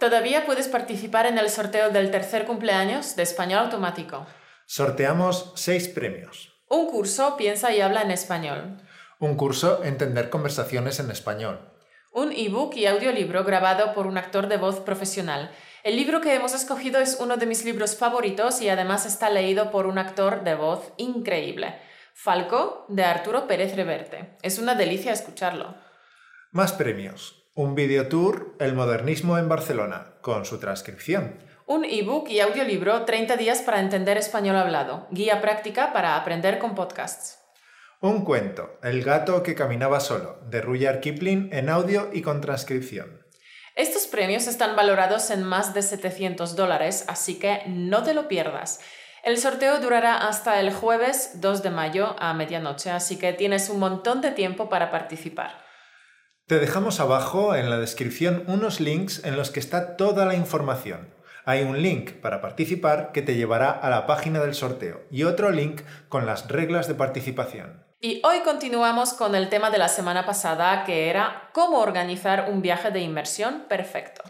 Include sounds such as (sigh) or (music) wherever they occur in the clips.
Todavía puedes participar en el sorteo del tercer cumpleaños de Español Automático. Sorteamos seis premios. Un curso Piensa y habla en español. Un curso Entender conversaciones en español. Un ebook y audiolibro grabado por un actor de voz profesional. El libro que hemos escogido es uno de mis libros favoritos y además está leído por un actor de voz increíble. Falco, de Arturo Pérez Reverte. Es una delicia escucharlo. Más premios. Un videotour El modernismo en Barcelona, con su transcripción. Un ebook y audiolibro 30 días para entender español hablado. Guía práctica para aprender con podcasts. Un cuento, El gato que caminaba solo, de Rudyard Kipling en audio y con transcripción. Estos premios están valorados en más de 700 dólares, así que no te lo pierdas. El sorteo durará hasta el jueves 2 de mayo a medianoche, así que tienes un montón de tiempo para participar. Te dejamos abajo en la descripción unos links en los que está toda la información. Hay un link para participar que te llevará a la página del sorteo y otro link con las reglas de participación. Y hoy continuamos con el tema de la semana pasada que era cómo organizar un viaje de inmersión perfecto.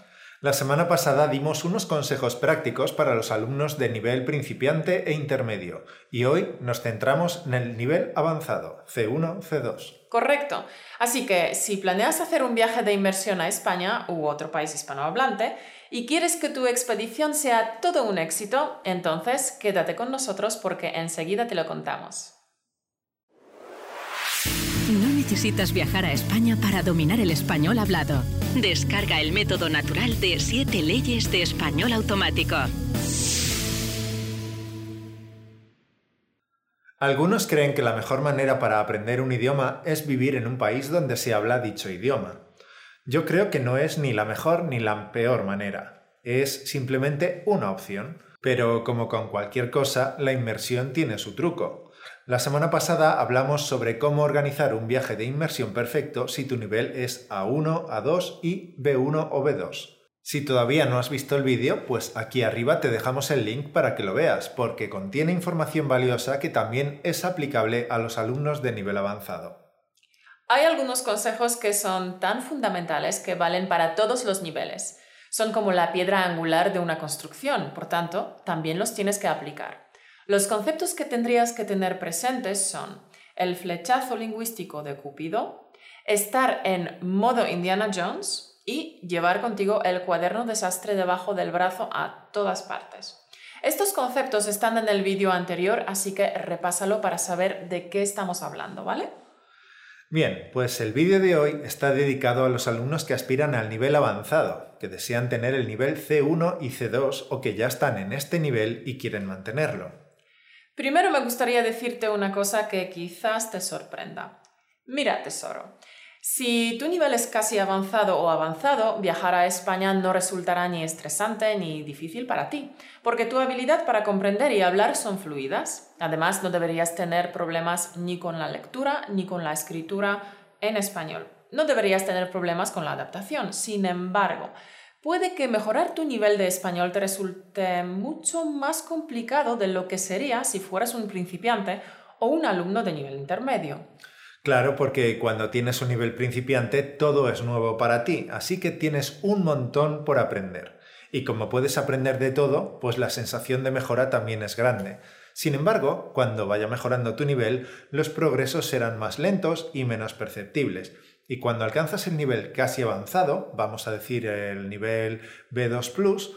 La semana pasada dimos unos consejos prácticos para los alumnos de nivel principiante e intermedio y hoy nos centramos en el nivel avanzado, C1, C2. Correcto. Así que si planeas hacer un viaje de inmersión a España u otro país hispanohablante y quieres que tu expedición sea todo un éxito, entonces quédate con nosotros porque enseguida te lo contamos. No necesitas viajar a España para dominar el español hablado. Descarga el método natural de 7 leyes de español automático. Algunos creen que la mejor manera para aprender un idioma es vivir en un país donde se habla dicho idioma. Yo creo que no es ni la mejor ni la peor manera. Es simplemente una opción. Pero como con cualquier cosa, la inmersión tiene su truco. La semana pasada hablamos sobre cómo organizar un viaje de inmersión perfecto si tu nivel es A1, A2 y B1 o B2. Si todavía no has visto el vídeo, pues aquí arriba te dejamos el link para que lo veas, porque contiene información valiosa que también es aplicable a los alumnos de nivel avanzado. Hay algunos consejos que son tan fundamentales que valen para todos los niveles. Son como la piedra angular de una construcción, por tanto, también los tienes que aplicar. Los conceptos que tendrías que tener presentes son el flechazo lingüístico de Cupido, estar en modo Indiana Jones y llevar contigo el cuaderno desastre debajo del brazo a todas partes. Estos conceptos están en el vídeo anterior, así que repásalo para saber de qué estamos hablando, ¿vale? Bien, pues el vídeo de hoy está dedicado a los alumnos que aspiran al nivel avanzado, que desean tener el nivel C1 y C2 o que ya están en este nivel y quieren mantenerlo. Primero me gustaría decirte una cosa que quizás te sorprenda. Mira, tesoro, si tu nivel es casi avanzado o avanzado, viajar a España no resultará ni estresante ni difícil para ti, porque tu habilidad para comprender y hablar son fluidas. Además, no deberías tener problemas ni con la lectura ni con la escritura en español. No deberías tener problemas con la adaptación. Sin embargo, puede que mejorar tu nivel de español te resulte mucho más complicado de lo que sería si fueras un principiante o un alumno de nivel intermedio. Claro, porque cuando tienes un nivel principiante todo es nuevo para ti, así que tienes un montón por aprender. Y como puedes aprender de todo, pues la sensación de mejora también es grande. Sin embargo, cuando vaya mejorando tu nivel, los progresos serán más lentos y menos perceptibles. Y cuando alcanzas el nivel casi avanzado, vamos a decir el nivel B2 ⁇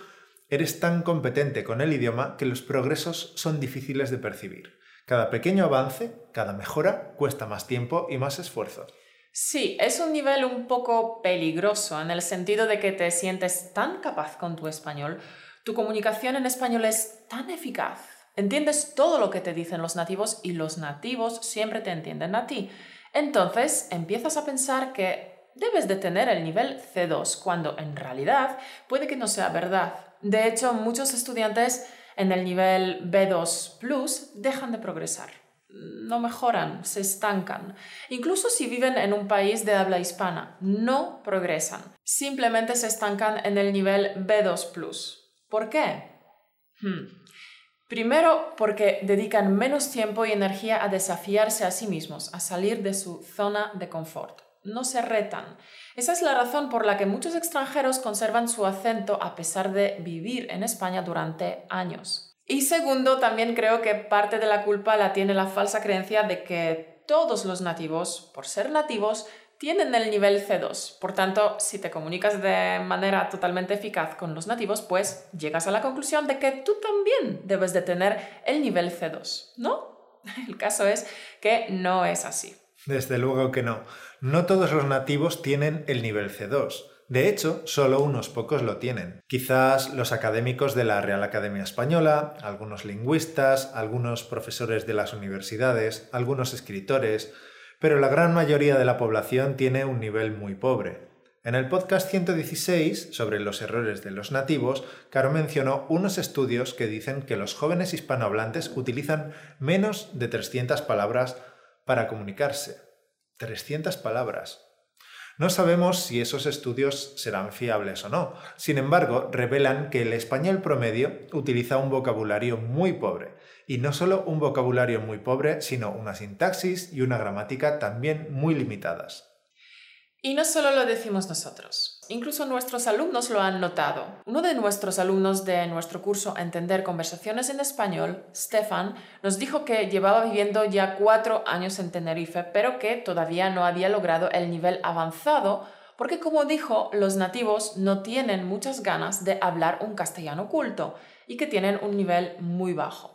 eres tan competente con el idioma que los progresos son difíciles de percibir. Cada pequeño avance, cada mejora, cuesta más tiempo y más esfuerzo. Sí, es un nivel un poco peligroso en el sentido de que te sientes tan capaz con tu español, tu comunicación en español es tan eficaz, entiendes todo lo que te dicen los nativos y los nativos siempre te entienden a ti. Entonces empiezas a pensar que debes de tener el nivel C2 cuando en realidad puede que no sea verdad. De hecho, muchos estudiantes en el nivel B2 Plus dejan de progresar. No mejoran, se estancan. Incluso si viven en un país de habla hispana, no progresan. Simplemente se estancan en el nivel B2 Plus. ¿Por qué? Hmm. Primero, porque dedican menos tiempo y energía a desafiarse a sí mismos, a salir de su zona de confort. No se retan. Esa es la razón por la que muchos extranjeros conservan su acento a pesar de vivir en España durante años. Y segundo, también creo que parte de la culpa la tiene la falsa creencia de que todos los nativos, por ser nativos, tienen el nivel C2. Por tanto, si te comunicas de manera totalmente eficaz con los nativos, pues llegas a la conclusión de que tú también debes de tener el nivel C2, ¿no? (laughs) El caso es que no es así. Desde luego que no. No todos los nativos tienen el nivel C2. De hecho, solo unos pocos lo tienen. Quizás los académicos de la Real Academia Española, algunos lingüistas, algunos profesores de las universidades, algunos escritores, pero la gran mayoría de la población tiene un nivel muy pobre. En el podcast 116 sobre los errores de los nativos, Caro mencionó unos estudios que dicen que los jóvenes hispanohablantes utilizan menos de 300 palabras para comunicarse. 300 palabras. No sabemos si esos estudios serán fiables o no. Sin embargo, revelan que el español promedio utiliza un vocabulario muy pobre. Y no solo un vocabulario muy pobre, sino una sintaxis y una gramática también muy limitadas. Y no solo lo decimos nosotros, incluso nuestros alumnos lo han notado. Uno de nuestros alumnos de nuestro curso Entender conversaciones en español, Stefan, nos dijo que llevaba viviendo ya cuatro años en Tenerife, pero que todavía no había logrado el nivel avanzado porque, como dijo, los nativos no tienen muchas ganas de hablar un castellano culto y que tienen un nivel muy bajo.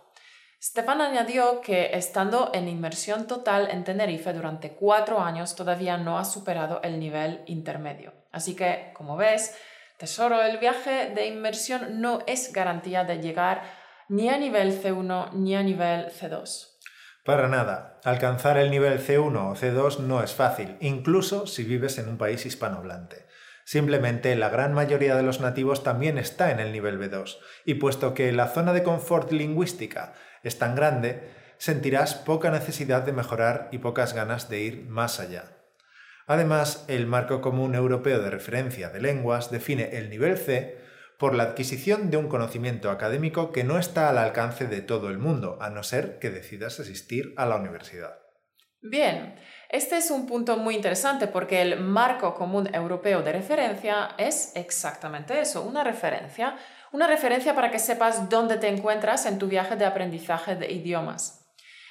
Stefan añadió que estando en inmersión total en Tenerife durante cuatro años todavía no ha superado el nivel intermedio. Así que, como ves, tesoro, el viaje de inmersión no es garantía de llegar ni a nivel C1 ni a nivel C2. Para nada. Alcanzar el nivel C1 o C2 no es fácil, incluso si vives en un país hispanohablante. Simplemente la gran mayoría de los nativos también está en el nivel B2, y puesto que la zona de confort lingüística es tan grande, sentirás poca necesidad de mejorar y pocas ganas de ir más allá. Además, el Marco Común Europeo de Referencia de Lenguas define el nivel C por la adquisición de un conocimiento académico que no está al alcance de todo el mundo, a no ser que decidas asistir a la universidad. Bien, este es un punto muy interesante porque el Marco Común Europeo de Referencia es exactamente eso, una referencia una referencia para que sepas dónde te encuentras en tu viaje de aprendizaje de idiomas.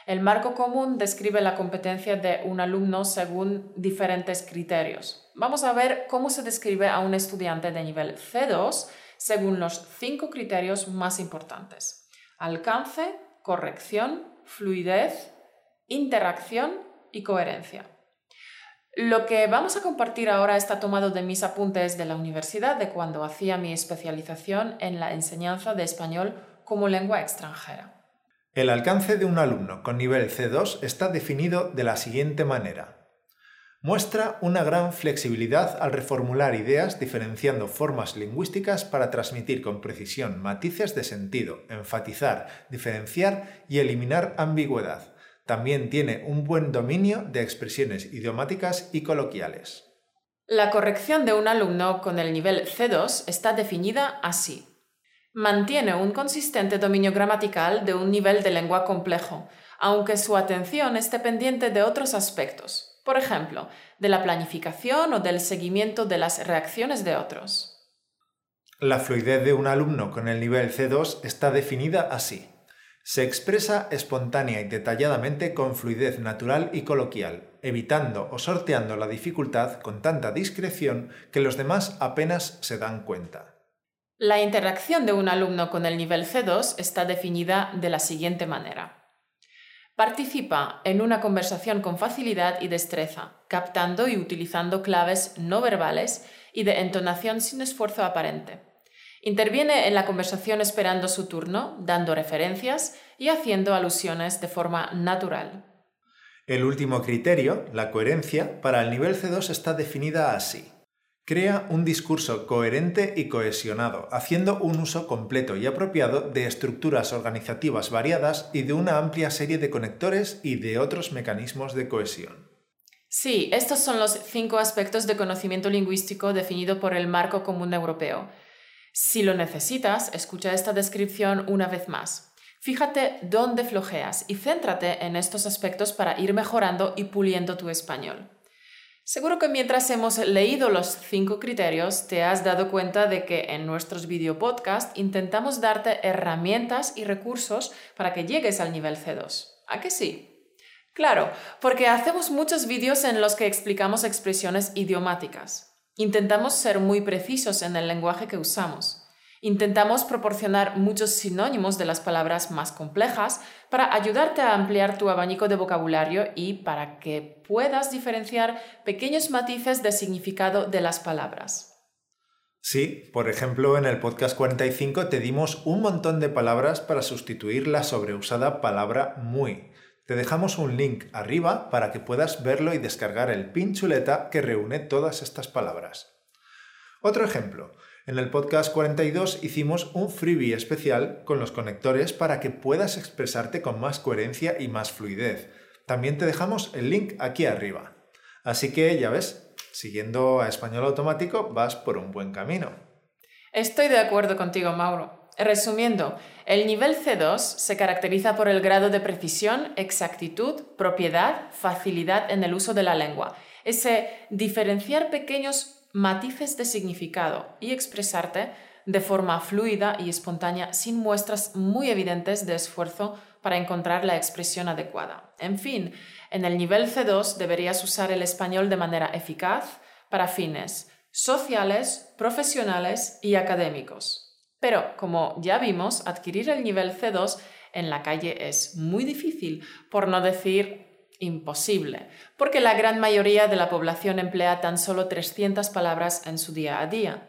El marco común describe la competencia de un alumno según diferentes criterios. Vamos a ver cómo se describe a un estudiante de nivel C2 según los cinco criterios más importantes. Alcance, corrección, fluidez, interacción y coherencia. Lo que vamos a compartir ahora está tomado de mis apuntes de la universidad de cuando hacía mi especialización en la enseñanza de español como lengua extranjera. El alcance de un alumno con nivel C2 está definido de la siguiente manera. Muestra una gran flexibilidad al reformular ideas diferenciando formas lingüísticas para transmitir con precisión matices de sentido, enfatizar, diferenciar y eliminar ambigüedad también tiene un buen dominio de expresiones idiomáticas y coloquiales. La corrección de un alumno con el nivel C2 está definida así. Mantiene un consistente dominio gramatical de un nivel de lengua complejo, aunque su atención esté pendiente de otros aspectos, por ejemplo, de la planificación o del seguimiento de las reacciones de otros. La fluidez de un alumno con el nivel C2 está definida así. Se expresa espontánea y detalladamente con fluidez natural y coloquial, evitando o sorteando la dificultad con tanta discreción que los demás apenas se dan cuenta. La interacción de un alumno con el nivel C2 está definida de la siguiente manera. Participa en una conversación con facilidad y destreza, captando y utilizando claves no verbales y de entonación sin esfuerzo aparente. Interviene en la conversación esperando su turno, dando referencias y haciendo alusiones de forma natural. El último criterio, la coherencia, para el nivel C2 está definida así. Crea un discurso coherente y cohesionado, haciendo un uso completo y apropiado de estructuras organizativas variadas y de una amplia serie de conectores y de otros mecanismos de cohesión. Sí, estos son los cinco aspectos de conocimiento lingüístico definido por el Marco Común Europeo. Si lo necesitas, escucha esta descripción una vez más. Fíjate dónde flojeas y céntrate en estos aspectos para ir mejorando y puliendo tu español. Seguro que mientras hemos leído los cinco criterios te has dado cuenta de que en nuestros video podcast intentamos darte herramientas y recursos para que llegues al nivel C2. ¿A que sí? Claro, porque hacemos muchos vídeos en los que explicamos expresiones idiomáticas. Intentamos ser muy precisos en el lenguaje que usamos. Intentamos proporcionar muchos sinónimos de las palabras más complejas para ayudarte a ampliar tu abanico de vocabulario y para que puedas diferenciar pequeños matices de significado de las palabras. Sí, por ejemplo, en el podcast 45 te dimos un montón de palabras para sustituir la sobreusada palabra muy. Te dejamos un link arriba para que puedas verlo y descargar el pin chuleta que reúne todas estas palabras. Otro ejemplo. En el podcast 42 hicimos un freebie especial con los conectores para que puedas expresarte con más coherencia y más fluidez. También te dejamos el link aquí arriba. Así que ya ves, siguiendo a español automático vas por un buen camino. Estoy de acuerdo contigo, Mauro. Resumiendo, el nivel C2 se caracteriza por el grado de precisión, exactitud, propiedad, facilidad en el uso de la lengua. Ese diferenciar pequeños matices de significado y expresarte de forma fluida y espontánea sin muestras muy evidentes de esfuerzo para encontrar la expresión adecuada. En fin, en el nivel C2 deberías usar el español de manera eficaz para fines sociales, profesionales y académicos. Pero, como ya vimos, adquirir el nivel C2 en la calle es muy difícil, por no decir imposible, porque la gran mayoría de la población emplea tan solo 300 palabras en su día a día.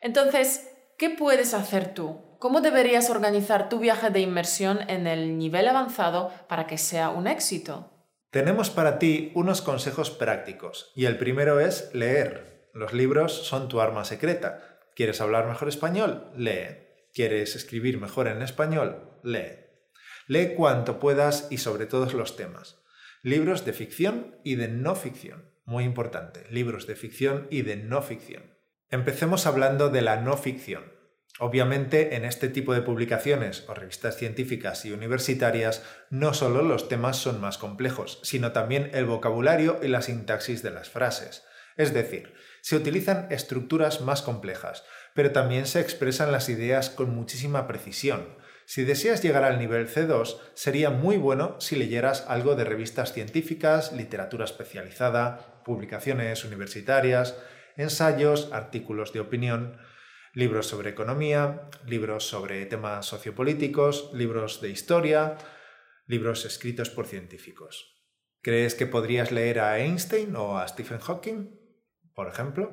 Entonces, ¿qué puedes hacer tú? ¿Cómo deberías organizar tu viaje de inmersión en el nivel avanzado para que sea un éxito? Tenemos para ti unos consejos prácticos y el primero es leer. Los libros son tu arma secreta. ¿Quieres hablar mejor español? Lee. ¿Quieres escribir mejor en español? Lee. Lee cuanto puedas y sobre todos los temas. Libros de ficción y de no ficción. Muy importante, libros de ficción y de no ficción. Empecemos hablando de la no ficción. Obviamente, en este tipo de publicaciones o revistas científicas y universitarias, no solo los temas son más complejos, sino también el vocabulario y la sintaxis de las frases. Es decir, se utilizan estructuras más complejas, pero también se expresan las ideas con muchísima precisión, si deseas llegar al nivel C2, sería muy bueno si leyeras algo de revistas científicas, literatura especializada, publicaciones universitarias, ensayos, artículos de opinión, libros sobre economía, libros sobre temas sociopolíticos, libros de historia, libros escritos por científicos. ¿Crees que podrías leer a Einstein o a Stephen Hawking, por ejemplo?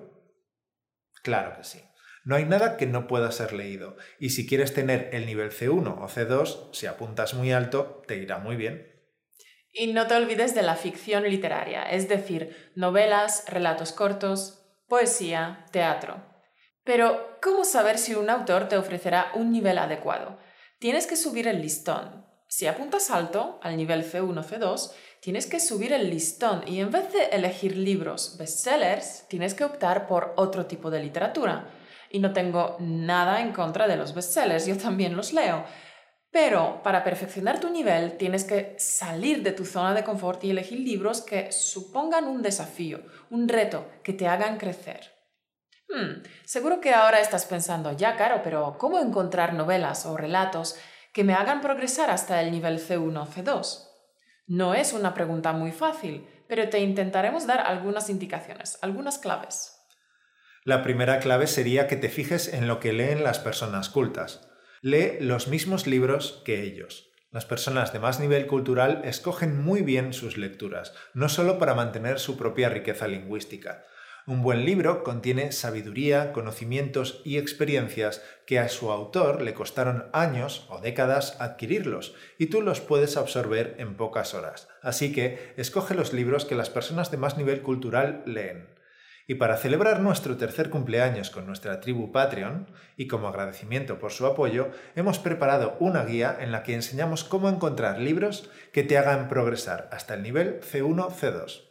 Claro que sí. No hay nada que no pueda ser leído, y si quieres tener el nivel C1 o C2, si apuntas muy alto, te irá muy bien. Y no te olvides de la ficción literaria, es decir, novelas, relatos cortos, poesía, teatro. Pero, ¿cómo saber si un autor te ofrecerá un nivel adecuado? Tienes que subir el listón. Si apuntas alto, al nivel C1 o C2, tienes que subir el listón y en vez de elegir libros bestsellers, tienes que optar por otro tipo de literatura y no tengo nada en contra de los bestsellers, yo también los leo. Pero para perfeccionar tu nivel tienes que salir de tu zona de confort y elegir libros que supongan un desafío, un reto, que te hagan crecer. Hmm, seguro que ahora estás pensando, ya claro, pero ¿cómo encontrar novelas o relatos que me hagan progresar hasta el nivel C1 o C2? No es una pregunta muy fácil, pero te intentaremos dar algunas indicaciones, algunas claves. La primera clave sería que te fijes en lo que leen las personas cultas. Lee los mismos libros que ellos. Las personas de más nivel cultural escogen muy bien sus lecturas, no solo para mantener su propia riqueza lingüística. Un buen libro contiene sabiduría, conocimientos y experiencias que a su autor le costaron años o décadas adquirirlos, y tú los puedes absorber en pocas horas. Así que escoge los libros que las personas de más nivel cultural leen. Y para celebrar nuestro tercer cumpleaños con nuestra tribu Patreon, y como agradecimiento por su apoyo, hemos preparado una guía en la que enseñamos cómo encontrar libros que te hagan progresar hasta el nivel C1-C2.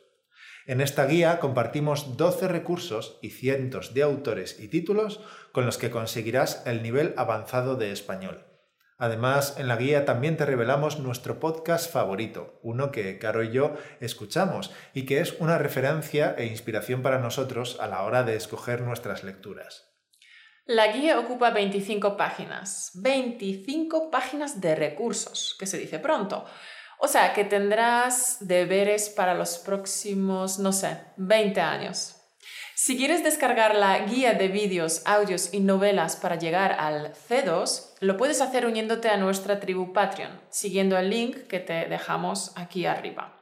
En esta guía compartimos 12 recursos y cientos de autores y títulos con los que conseguirás el nivel avanzado de español. Además, en la guía también te revelamos nuestro podcast favorito, uno que Caro y yo escuchamos y que es una referencia e inspiración para nosotros a la hora de escoger nuestras lecturas. La guía ocupa 25 páginas, 25 páginas de recursos, que se dice pronto. O sea que tendrás deberes para los próximos, no sé, 20 años. Si quieres descargar la guía de vídeos, audios y novelas para llegar al C2, lo puedes hacer uniéndote a nuestra tribu Patreon, siguiendo el link que te dejamos aquí arriba.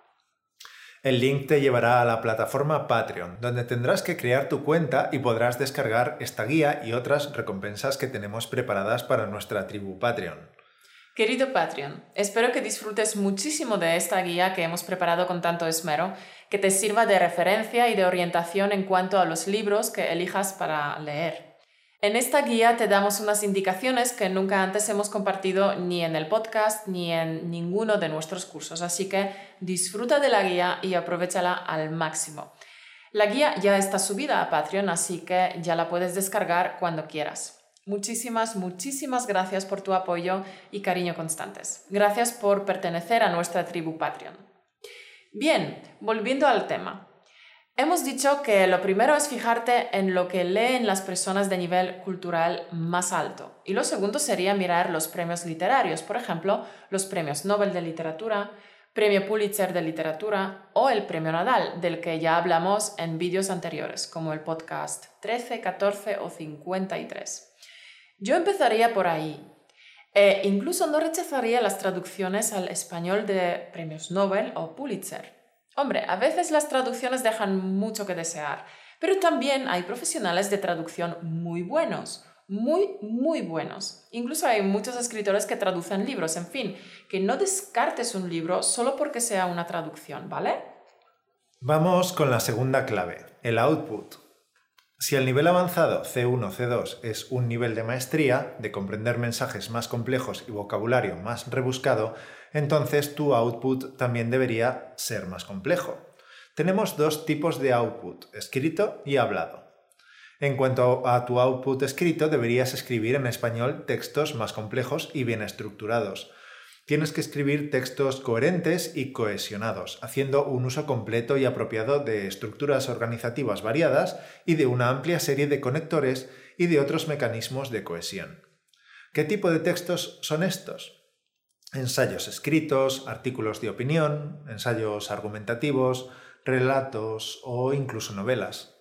El link te llevará a la plataforma Patreon, donde tendrás que crear tu cuenta y podrás descargar esta guía y otras recompensas que tenemos preparadas para nuestra tribu Patreon. Querido Patreon, espero que disfrutes muchísimo de esta guía que hemos preparado con tanto esmero, que te sirva de referencia y de orientación en cuanto a los libros que elijas para leer. En esta guía te damos unas indicaciones que nunca antes hemos compartido ni en el podcast ni en ninguno de nuestros cursos, así que disfruta de la guía y aprovechala al máximo. La guía ya está subida a Patreon, así que ya la puedes descargar cuando quieras. Muchísimas, muchísimas gracias por tu apoyo y cariño constantes. Gracias por pertenecer a nuestra tribu Patreon. Bien, volviendo al tema. Hemos dicho que lo primero es fijarte en lo que leen las personas de nivel cultural más alto y lo segundo sería mirar los premios literarios, por ejemplo, los premios Nobel de Literatura, Premio Pulitzer de Literatura o el Premio Nadal, del que ya hablamos en vídeos anteriores, como el podcast 13, 14 o 53. Yo empezaría por ahí. E incluso no rechazaría las traducciones al español de premios Nobel o Pulitzer. Hombre, a veces las traducciones dejan mucho que desear, pero también hay profesionales de traducción muy buenos, muy, muy buenos. Incluso hay muchos escritores que traducen libros, en fin, que no descartes un libro solo porque sea una traducción, ¿vale? Vamos con la segunda clave, el output. Si el nivel avanzado C1, C2 es un nivel de maestría, de comprender mensajes más complejos y vocabulario más rebuscado, entonces tu output también debería ser más complejo. Tenemos dos tipos de output, escrito y hablado. En cuanto a tu output escrito, deberías escribir en español textos más complejos y bien estructurados Tienes que escribir textos coherentes y cohesionados, haciendo un uso completo y apropiado de estructuras organizativas variadas y de una amplia serie de conectores y de otros mecanismos de cohesión. ¿Qué tipo de textos son estos? Ensayos escritos, artículos de opinión, ensayos argumentativos, relatos o incluso novelas.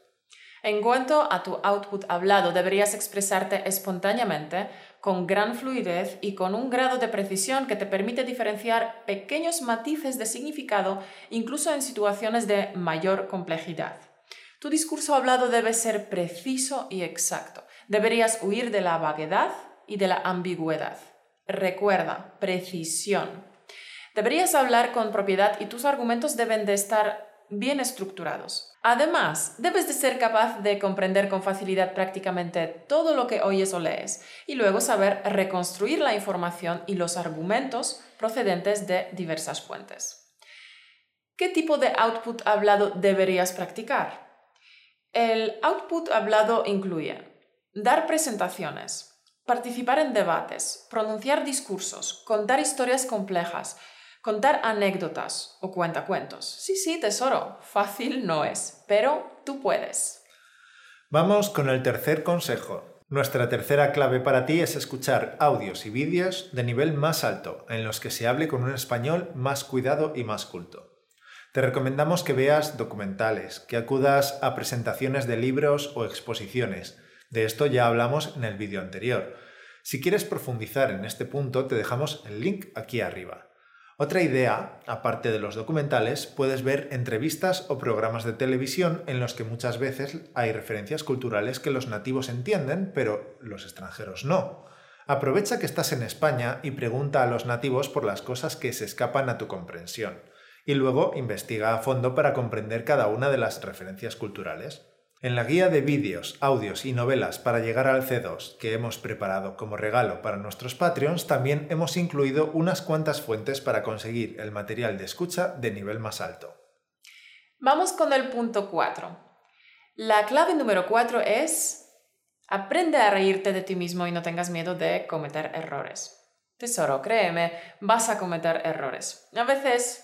En cuanto a tu output hablado, deberías expresarte espontáneamente con gran fluidez y con un grado de precisión que te permite diferenciar pequeños matices de significado incluso en situaciones de mayor complejidad. Tu discurso hablado debe ser preciso y exacto. Deberías huir de la vaguedad y de la ambigüedad. Recuerda, precisión. Deberías hablar con propiedad y tus argumentos deben de estar bien estructurados. Además, debes de ser capaz de comprender con facilidad prácticamente todo lo que oyes o lees y luego saber reconstruir la información y los argumentos procedentes de diversas fuentes. ¿Qué tipo de output hablado deberías practicar? El output hablado incluye dar presentaciones, participar en debates, pronunciar discursos, contar historias complejas, Contar anécdotas o cuentacuentos. Sí, sí, tesoro, fácil no es, pero tú puedes. Vamos con el tercer consejo. Nuestra tercera clave para ti es escuchar audios y vídeos de nivel más alto, en los que se hable con un español más cuidado y más culto. Te recomendamos que veas documentales, que acudas a presentaciones de libros o exposiciones. De esto ya hablamos en el vídeo anterior. Si quieres profundizar en este punto, te dejamos el link aquí arriba. Otra idea, aparte de los documentales, puedes ver entrevistas o programas de televisión en los que muchas veces hay referencias culturales que los nativos entienden, pero los extranjeros no. Aprovecha que estás en España y pregunta a los nativos por las cosas que se escapan a tu comprensión, y luego investiga a fondo para comprender cada una de las referencias culturales. En la guía de vídeos, audios y novelas para llegar al C2 que hemos preparado como regalo para nuestros Patreons, también hemos incluido unas cuantas fuentes para conseguir el material de escucha de nivel más alto. Vamos con el punto 4. La clave número 4 es aprende a reírte de ti mismo y no tengas miedo de cometer errores. Tesoro, créeme, vas a cometer errores. A veces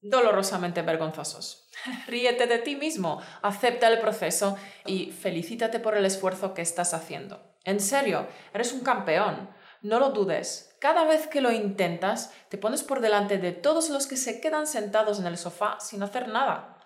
dolorosamente vergonzosos. Ríete de ti mismo, acepta el proceso y felicítate por el esfuerzo que estás haciendo. En serio, eres un campeón. No lo dudes. Cada vez que lo intentas, te pones por delante de todos los que se quedan sentados en el sofá sin hacer nada.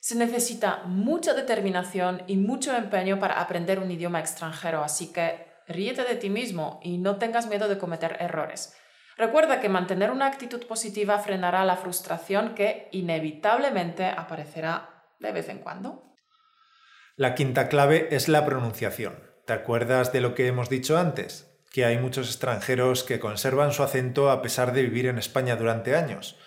Se necesita mucha determinación y mucho empeño para aprender un idioma extranjero, así que ríete de ti mismo y no tengas miedo de cometer errores. Recuerda que mantener una actitud positiva frenará la frustración que inevitablemente aparecerá de vez en cuando. La quinta clave es la pronunciación. ¿Te acuerdas de lo que hemos dicho antes? Que hay muchos extranjeros que conservan su acento a pesar de vivir en España durante años.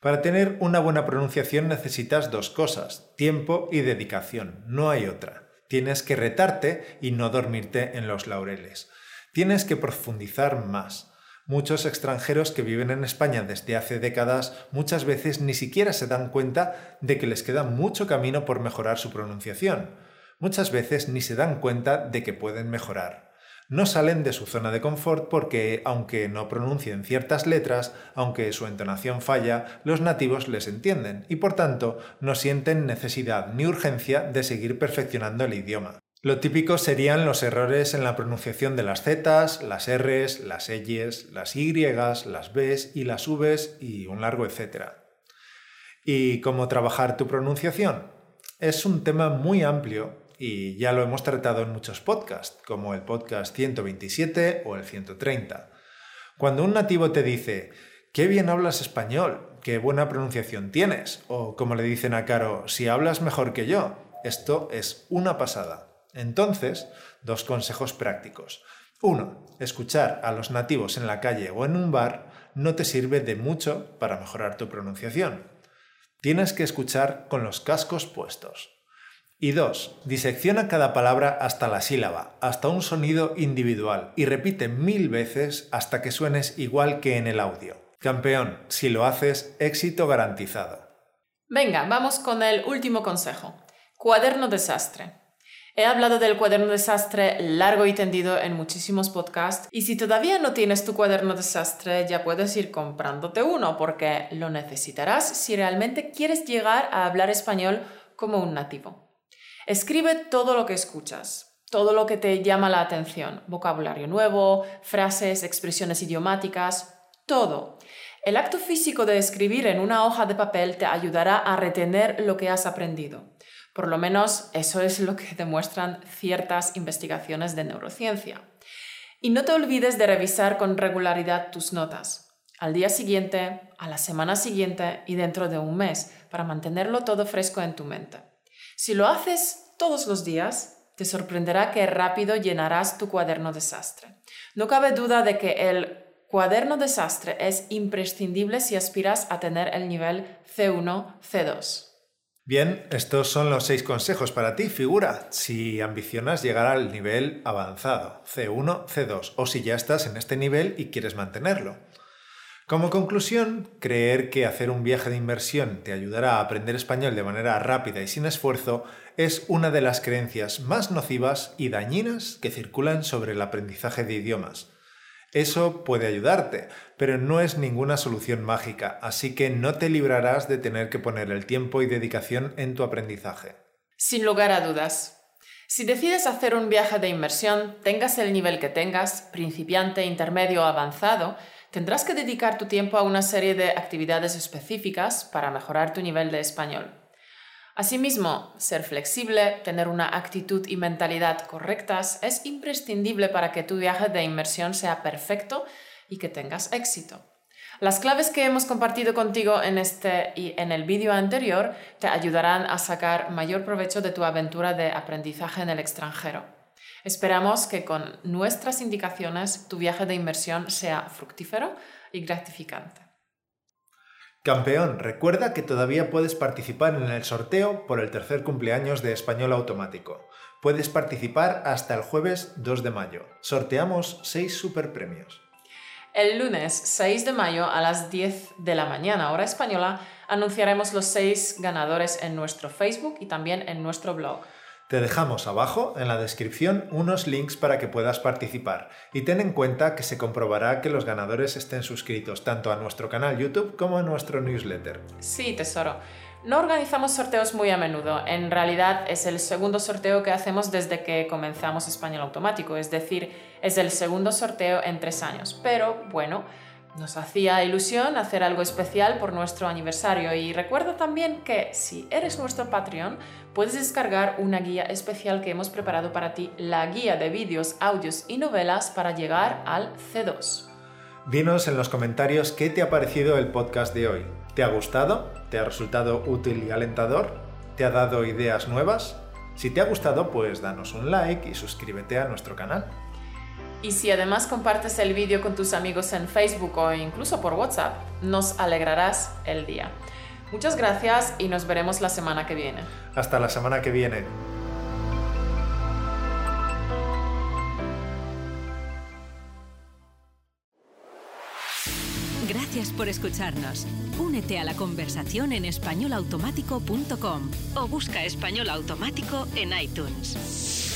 Para tener una buena pronunciación necesitas dos cosas, tiempo y dedicación, no hay otra. Tienes que retarte y no dormirte en los laureles. Tienes que profundizar más. Muchos extranjeros que viven en España desde hace décadas muchas veces ni siquiera se dan cuenta de que les queda mucho camino por mejorar su pronunciación. Muchas veces ni se dan cuenta de que pueden mejorar. No salen de su zona de confort porque, aunque no pronuncien ciertas letras, aunque su entonación falla, los nativos les entienden y por tanto no sienten necesidad ni urgencia de seguir perfeccionando el idioma. Lo típico serían los errores en la pronunciación de las Z, las Rs, las Ys, las Y, las Bs y las Vs y un largo etcétera. ¿Y cómo trabajar tu pronunciación? Es un tema muy amplio y ya lo hemos tratado en muchos podcasts, como el podcast 127 o el 130. Cuando un nativo te dice, qué bien hablas español, qué buena pronunciación tienes, o como le dicen a Caro, si hablas mejor que yo, esto es una pasada. Entonces, dos consejos prácticos. Uno, escuchar a los nativos en la calle o en un bar no te sirve de mucho para mejorar tu pronunciación. Tienes que escuchar con los cascos puestos. Y dos, disecciona cada palabra hasta la sílaba, hasta un sonido individual y repite mil veces hasta que suenes igual que en el audio. Campeón, si lo haces, éxito garantizado. Venga, vamos con el último consejo. Cuaderno desastre. He hablado del cuaderno desastre largo y tendido en muchísimos podcasts y si todavía no tienes tu cuaderno desastre ya puedes ir comprándote uno porque lo necesitarás si realmente quieres llegar a hablar español como un nativo. Escribe todo lo que escuchas, todo lo que te llama la atención, vocabulario nuevo, frases, expresiones idiomáticas, todo. El acto físico de escribir en una hoja de papel te ayudará a retener lo que has aprendido. Por lo menos eso es lo que demuestran ciertas investigaciones de neurociencia. Y no te olvides de revisar con regularidad tus notas, al día siguiente, a la semana siguiente y dentro de un mes, para mantenerlo todo fresco en tu mente. Si lo haces todos los días, te sorprenderá que rápido llenarás tu cuaderno desastre. No cabe duda de que el cuaderno desastre es imprescindible si aspiras a tener el nivel C1, C2. Bien, estos son los seis consejos para ti, figura, si ambicionas llegar al nivel avanzado, C1, C2, o si ya estás en este nivel y quieres mantenerlo. Como conclusión, creer que hacer un viaje de inversión te ayudará a aprender español de manera rápida y sin esfuerzo es una de las creencias más nocivas y dañinas que circulan sobre el aprendizaje de idiomas. Eso puede ayudarte, pero no es ninguna solución mágica, así que no te librarás de tener que poner el tiempo y dedicación en tu aprendizaje. Sin lugar a dudas. Si decides hacer un viaje de inmersión, tengas el nivel que tengas, principiante, intermedio o avanzado, tendrás que dedicar tu tiempo a una serie de actividades específicas para mejorar tu nivel de español. Asimismo, ser flexible, tener una actitud y mentalidad correctas es imprescindible para que tu viaje de inmersión sea perfecto y que tengas éxito. Las claves que hemos compartido contigo en este y en el vídeo anterior te ayudarán a sacar mayor provecho de tu aventura de aprendizaje en el extranjero. Esperamos que con nuestras indicaciones tu viaje de inmersión sea fructífero y gratificante. Campeón, recuerda que todavía puedes participar en el sorteo por el tercer cumpleaños de Español Automático. Puedes participar hasta el jueves 2 de mayo. Sorteamos 6 superpremios. El lunes 6 de mayo a las 10 de la mañana, hora española, anunciaremos los 6 ganadores en nuestro Facebook y también en nuestro blog. Te dejamos abajo en la descripción unos links para que puedas participar y ten en cuenta que se comprobará que los ganadores estén suscritos tanto a nuestro canal YouTube como a nuestro newsletter. Sí, tesoro. No organizamos sorteos muy a menudo. En realidad es el segundo sorteo que hacemos desde que comenzamos Español Automático, es decir, es el segundo sorteo en tres años. Pero bueno, nos hacía ilusión hacer algo especial por nuestro aniversario y recuerda también que si eres nuestro Patreon puedes descargar una guía especial que hemos preparado para ti, la guía de vídeos, audios y novelas para llegar al C2. Dinos en los comentarios qué te ha parecido el podcast de hoy. ¿Te ha gustado? ¿Te ha resultado útil y alentador? ¿Te ha dado ideas nuevas? Si te ha gustado, pues danos un like y suscríbete a nuestro canal. Y si además compartes el vídeo con tus amigos en Facebook o incluso por WhatsApp, nos alegrarás el día. Muchas gracias y nos veremos la semana que viene. Hasta la semana que viene. Gracias por escucharnos. Únete a la conversación en españolautomático.com o busca español automático en iTunes.